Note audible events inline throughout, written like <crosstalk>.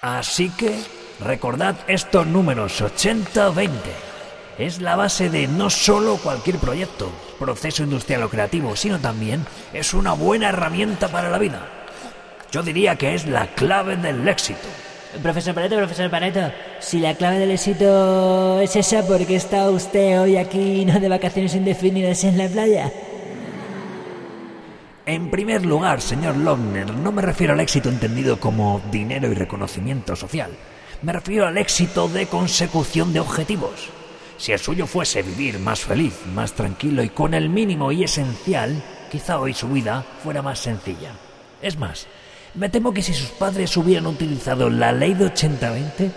Así que recordad estos números 80-20. Es la base de no solo cualquier proyecto, proceso industrial o creativo, sino también es una buena herramienta para la vida. Yo diría que es la clave del éxito. Profesor Pareto, profesor Pareto, si la clave del éxito es esa, ¿por qué está usted hoy aquí no de vacaciones indefinidas en la playa? En primer lugar, señor Logner, no me refiero al éxito entendido como dinero y reconocimiento social. Me refiero al éxito de consecución de objetivos. Si el suyo fuese vivir más feliz, más tranquilo y con el mínimo y esencial, quizá hoy su vida fuera más sencilla. Es más, me temo que si sus padres hubieran utilizado la ley de 80-20,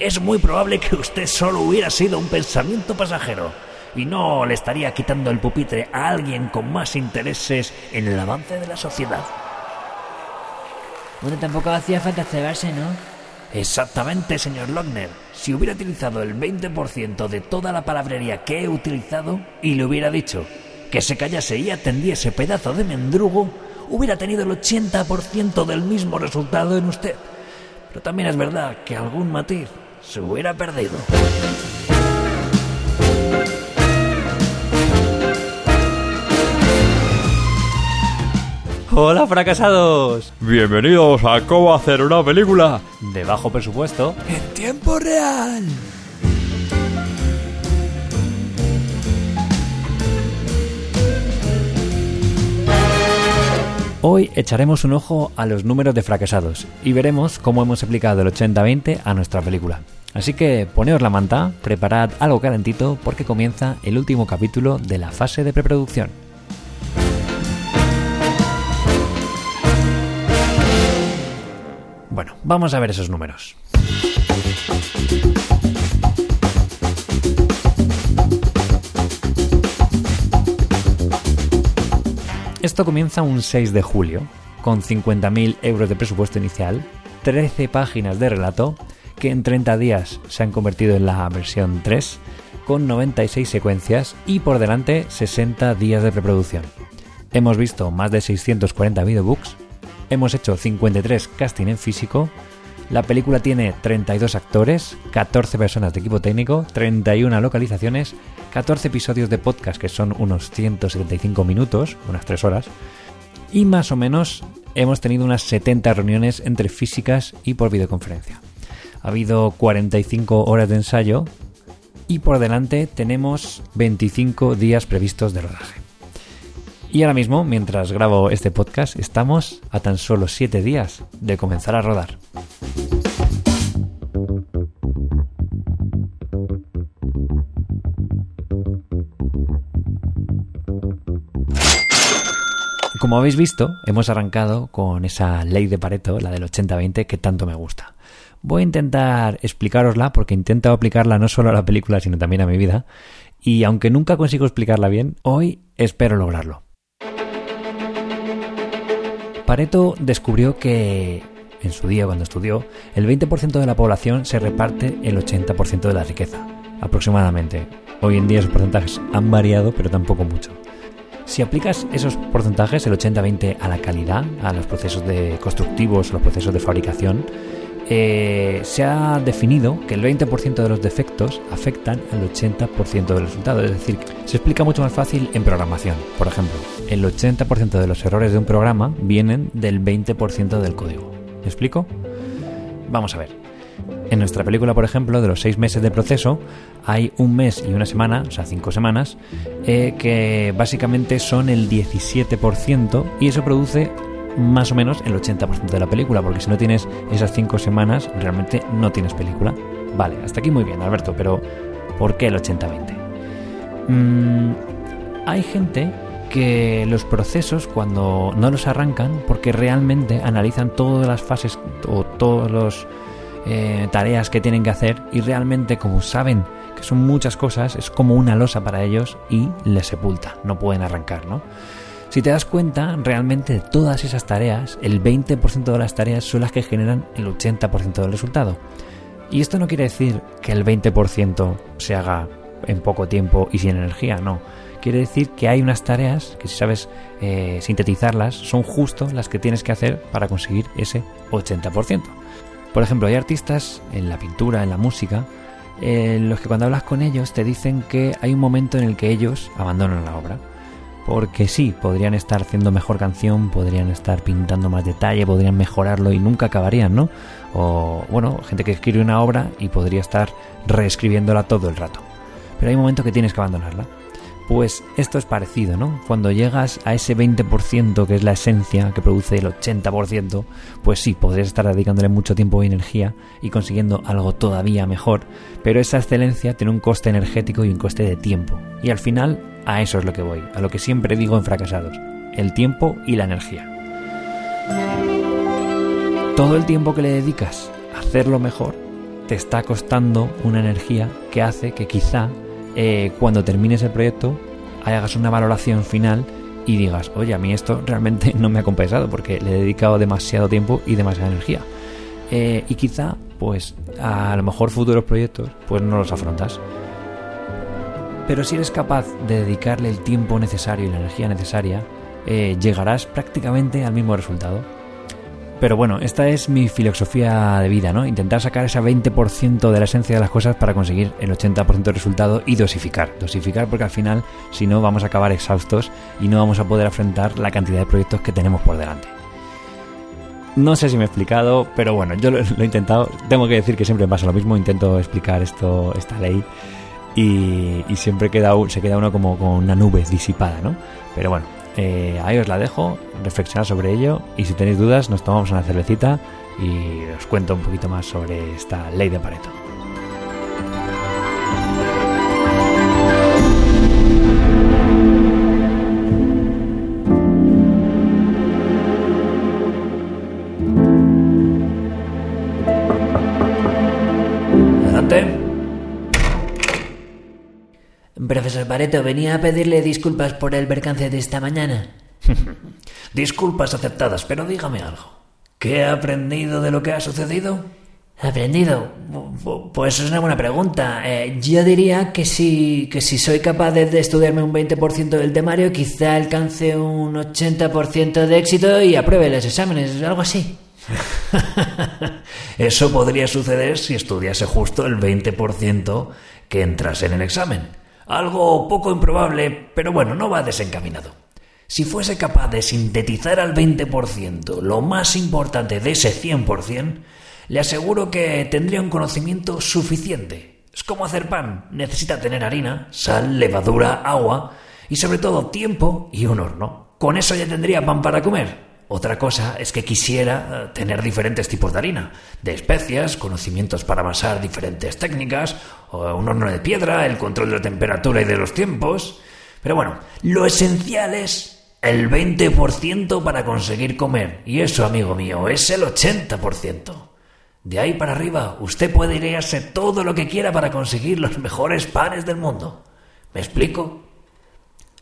es muy probable que usted solo hubiera sido un pensamiento pasajero y no le estaría quitando el pupitre a alguien con más intereses en el avance de la sociedad. Bueno, tampoco hacía falta cebarse, ¿no? Exactamente, señor Lochner. Si hubiera utilizado el 20% de toda la palabrería que he utilizado y le hubiera dicho que se callase y atendiese pedazo de mendrugo, hubiera tenido el 80% del mismo resultado en usted. Pero también es verdad que algún matiz se hubiera perdido. Hola fracasados. Bienvenidos a cómo hacer una película de bajo presupuesto En tiempo real. Hoy echaremos un ojo a los números de fracasados y veremos cómo hemos aplicado el 80-20 a nuestra película. Así que poneos la manta, preparad algo calentito porque comienza el último capítulo de la fase de preproducción. Bueno, vamos a ver esos números. Esto comienza un 6 de julio, con 50.000 euros de presupuesto inicial, 13 páginas de relato, que en 30 días se han convertido en la versión 3, con 96 secuencias y por delante 60 días de preproducción. Hemos visto más de 640 videobooks, hemos hecho 53 casting en físico, la película tiene 32 actores, 14 personas de equipo técnico, 31 localizaciones, 14 episodios de podcast que son unos 175 minutos, unas 3 horas, y más o menos hemos tenido unas 70 reuniones entre físicas y por videoconferencia. Ha habido 45 horas de ensayo y por delante tenemos 25 días previstos de rodaje. Y ahora mismo, mientras grabo este podcast, estamos a tan solo 7 días de comenzar a rodar. Como habéis visto, hemos arrancado con esa ley de Pareto, la del 80-20, que tanto me gusta. Voy a intentar explicarosla porque intento aplicarla no solo a la película, sino también a mi vida. Y aunque nunca consigo explicarla bien, hoy espero lograrlo. Pareto descubrió que, en su día cuando estudió, el 20% de la población se reparte el 80% de la riqueza, aproximadamente. Hoy en día esos porcentajes han variado, pero tampoco mucho. Si aplicas esos porcentajes, el 80-20, a la calidad, a los procesos de constructivos, los procesos de fabricación, eh, se ha definido que el 20% de los defectos afectan al 80% del resultado. Es decir, se explica mucho más fácil en programación. Por ejemplo, el 80% de los errores de un programa vienen del 20% del código. ¿Me explico? Vamos a ver. En nuestra película, por ejemplo, de los seis meses de proceso, hay un mes y una semana, o sea, cinco semanas, eh, que básicamente son el 17% y eso produce más o menos el 80% de la película, porque si no tienes esas cinco semanas, realmente no tienes película. Vale, hasta aquí muy bien, Alberto, pero ¿por qué el 80-20? Mm, hay gente que los procesos cuando no los arrancan porque realmente analizan todas las fases o todos los eh, tareas que tienen que hacer y realmente como saben que son muchas cosas es como una losa para ellos y les sepulta, no pueden arrancar, ¿no? Si te das cuenta, realmente de todas esas tareas, el 20% de las tareas son las que generan el 80% del resultado. Y esto no quiere decir que el 20% se haga en poco tiempo y sin energía, no. Quiere decir que hay unas tareas que si sabes eh, sintetizarlas son justo las que tienes que hacer para conseguir ese 80%. Por ejemplo, hay artistas en la pintura, en la música, en los que cuando hablas con ellos te dicen que hay un momento en el que ellos abandonan la obra. Porque sí, podrían estar haciendo mejor canción, podrían estar pintando más detalle, podrían mejorarlo y nunca acabarían, ¿no? O, bueno, gente que escribe una obra y podría estar reescribiéndola todo el rato. Pero hay un momento que tienes que abandonarla. Pues esto es parecido, ¿no? Cuando llegas a ese 20% que es la esencia que produce el 80%, pues sí, podrías estar dedicándole mucho tiempo y energía y consiguiendo algo todavía mejor, pero esa excelencia tiene un coste energético y un coste de tiempo. Y al final, a eso es lo que voy, a lo que siempre digo en fracasados, el tiempo y la energía. Todo el tiempo que le dedicas a hacerlo mejor te está costando una energía que hace que quizá eh, cuando termines el proyecto hagas una valoración final y digas, oye, a mí esto realmente <laughs> no me ha compensado porque le he dedicado demasiado tiempo y demasiada energía. Eh, y quizá, pues, a lo mejor futuros proyectos, pues no los afrontas. Pero si eres capaz de dedicarle el tiempo necesario y la energía necesaria, eh, llegarás prácticamente al mismo resultado. Pero bueno, esta es mi filosofía de vida, ¿no? Intentar sacar ese 20% de la esencia de las cosas para conseguir el 80% del resultado y dosificar. Dosificar porque al final, si no, vamos a acabar exhaustos y no vamos a poder afrontar la cantidad de proyectos que tenemos por delante. No sé si me he explicado, pero bueno, yo lo, he intentado. Tengo que decir que siempre pasa lo mismo, intento explicar esto, esta ley y, siempre queda, se queda uno como con una nube disipada, ¿no? Pero bueno, eh, ahí os la dejo, reflexionar sobre ello y si tenéis dudas nos tomamos una cervecita y os cuento un poquito más sobre esta ley de Pareto. Profesor Pareto, venía a pedirle disculpas por el percance de esta mañana. <laughs> Disculpas aceptadas, pero dígame algo. ¿Qué ha aprendido de lo que ha sucedido? ¿Aprendido? Pues es una buena pregunta. Eh, yo diría que si, que si soy capaz de, de estudiarme un 20% del temario, quizá alcance un 80% de éxito y apruebe los exámenes, algo así. <laughs> Eso podría suceder si estudiase justo el 20% que entras en el examen. Algo poco improbable, pero bueno, no va desencaminado. Si fuese capaz de sintetizar al 20% lo más importante de ese 100%, le aseguro que tendría un conocimiento suficiente. Es como hacer pan, necesita tener harina, sal, levadura, agua y sobre todo tiempo y un horno. Con eso ya tendría pan para comer. Otra cosa es que quisiera eh, tener diferentes tipos de harina, de especias, conocimientos para amasar diferentes técnicas, un horno de piedra, el control de la temperatura y de los tiempos. Pero bueno, lo esencial es el 20% para conseguir comer. Y eso, amigo mío, es el 80%. De ahí para arriba, usted puede idearse todo lo que quiera para conseguir los mejores panes del mundo. ¿Me explico?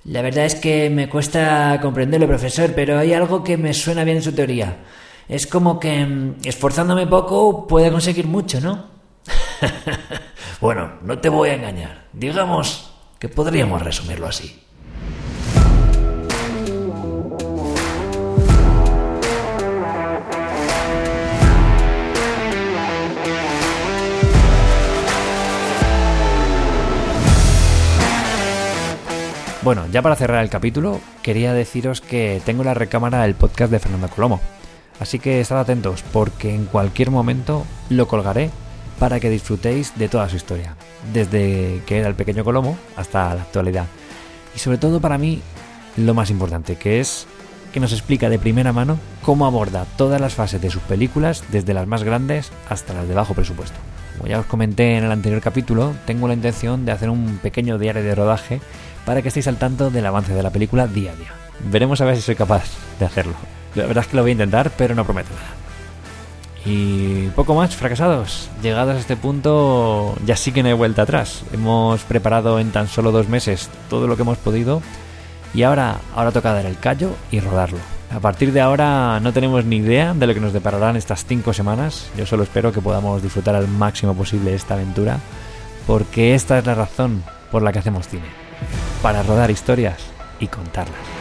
La verdad es que me cuesta comprenderlo, profesor, pero hay algo que me suena bien en su teoría. Es como que mm, esforzándome poco puede conseguir mucho, ¿no? <laughs> bueno, no te voy a engañar. Digamos que podríamos resumirlo así. Bueno, ya para cerrar el capítulo, quería deciros que tengo la recámara del podcast de Fernando Colomo. Así que estad atentos porque en cualquier momento lo colgaré para que disfrutéis de toda su historia, desde que era el pequeño Colomo hasta la actualidad. Y sobre todo para mí, lo más importante, que es que nos explica de primera mano cómo aborda todas las fases de sus películas, desde las más grandes hasta las de bajo presupuesto. Como ya os comenté en el anterior capítulo, tengo la intención de hacer un pequeño diario de rodaje para que estéis al tanto del avance de la película día a día. Veremos a ver si soy capaz de hacerlo. La verdad es que lo voy a intentar, pero no prometo nada. Y poco más, fracasados. Llegados a este punto, ya sí que no hay vuelta atrás. Hemos preparado en tan solo dos meses todo lo que hemos podido y ahora, ahora toca dar el callo y rodarlo. A partir de ahora no tenemos ni idea de lo que nos depararán estas cinco semanas. Yo solo espero que podamos disfrutar al máximo posible esta aventura, porque esta es la razón por la que hacemos cine para rodar historias y contarlas.